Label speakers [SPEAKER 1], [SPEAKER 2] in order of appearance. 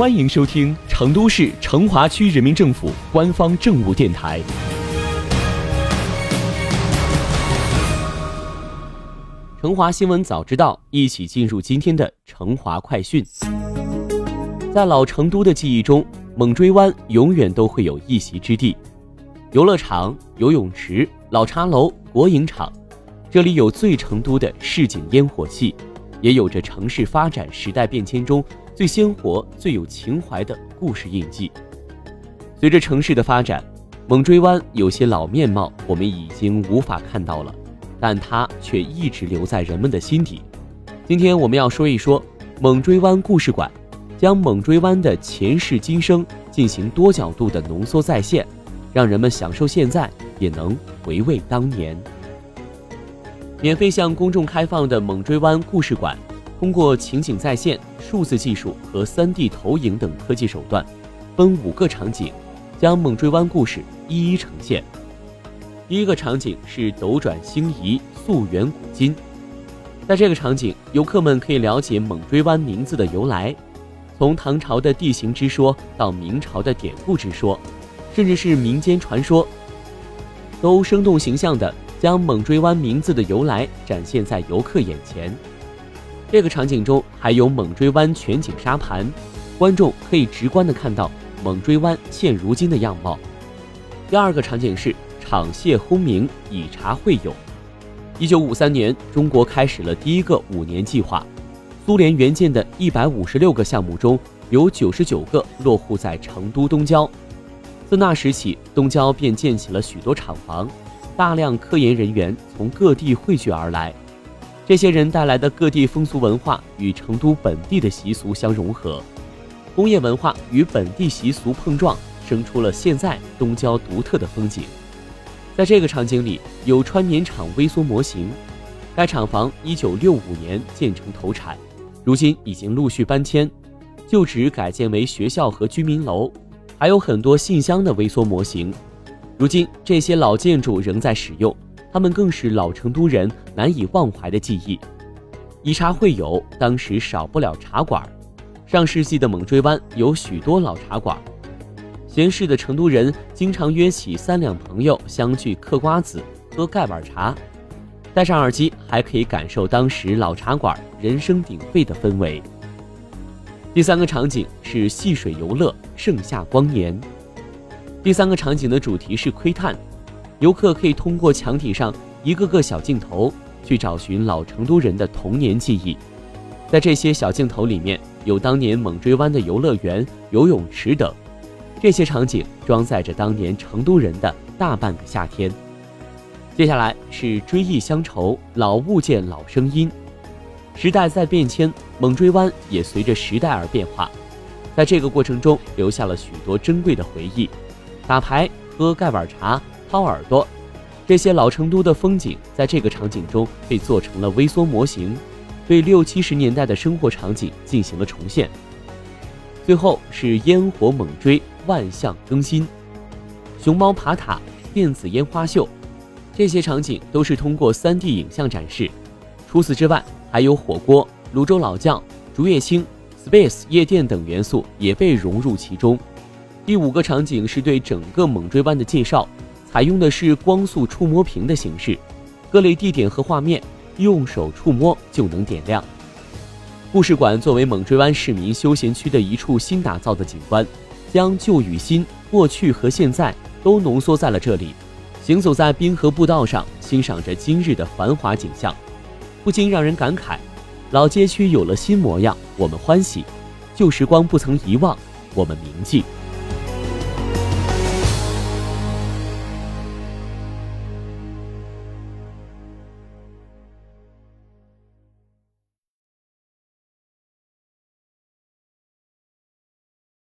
[SPEAKER 1] 欢迎收听成都市成华区人民政府官方政务电台。成华新闻早知道，一起进入今天的成华快讯。在老成都的记忆中，猛追湾永远都会有一席之地。游乐场、游泳池、老茶楼、国营厂，这里有最成都的市井烟火气，也有着城市发展时代变迁中最鲜活、最有情怀的故事印记。随着城市的发展，猛追湾有些老面貌我们已经无法看到了。但它却一直留在人们的心底。今天我们要说一说猛追湾故事馆，将猛追湾的前世今生进行多角度的浓缩再现，让人们享受现在，也能回味当年。免费向公众开放的猛追湾故事馆，通过情景再现、数字技术和 3D 投影等科技手段，分五个场景，将猛追湾故事一一呈现。第一个场景是斗转星移，溯源古今。在这个场景，游客们可以了解猛追湾名字的由来，从唐朝的地形之说到明朝的典故之说，甚至是民间传说，都生动形象地将猛追湾名字的由来展现在游客眼前。这个场景中还有猛追湾全景沙盘，观众可以直观的看到猛追湾现如今的样貌。第二个场景是。场榭轰鸣，以茶会友。一九五三年，中国开始了第一个五年计划。苏联援建的一百五十六个项目中，有九十九个落户在成都东郊。自那时起，东郊便建起了许多厂房，大量科研人员从各地汇聚而来。这些人带来的各地风俗文化与成都本地的习俗相融合，工业文化与本地习俗碰撞，生出了现在东郊独特的风景。在这个场景里，有川棉厂微缩模型。该厂房一九六五年建成投产，如今已经陆续搬迁，旧址改建为学校和居民楼，还有很多信箱的微缩模型。如今这些老建筑仍在使用，他们更是老成都人难以忘怀的记忆。以茶会友，当时少不了茶馆。上世纪的猛追湾有许多老茶馆。闲适的成都人经常约起三两朋友相聚嗑瓜子、喝盖碗茶，戴上耳机还可以感受当时老茶馆人声鼎沸的氛围。第三个场景是戏水游乐，盛夏光年。第三个场景的主题是窥探，游客可以通过墙体上一个个小镜头去找寻老成都人的童年记忆。在这些小镜头里面，有当年猛追湾的游乐园、游泳池等。这些场景装载着当年成都人的大半个夏天。接下来是追忆乡愁，老物件老声音。时代在变迁，猛追湾也随着时代而变化。在这个过程中，留下了许多珍贵的回忆。打牌、喝盖碗茶、掏耳朵，这些老成都的风景，在这个场景中被做成了微缩模型，对六七十年代的生活场景进行了重现。最后是烟火猛追。万象更新，熊猫爬塔、电子烟花秀，这些场景都是通过 3D 影像展示。除此之外，还有火锅、泸州老窖、竹叶青、Space 夜店等元素也被融入其中。第五个场景是对整个猛追湾的介绍，采用的是光速触摸屏的形式，各类地点和画面用手触摸就能点亮。故事馆作为猛追湾市民休闲区的一处新打造的景观。将旧与新、过去和现在都浓缩在了这里。行走在滨河步道上，欣赏着今日的繁华景象，不禁让人感慨：老街区有了新模样，我们欢喜；旧时光不曾遗忘，我们铭记。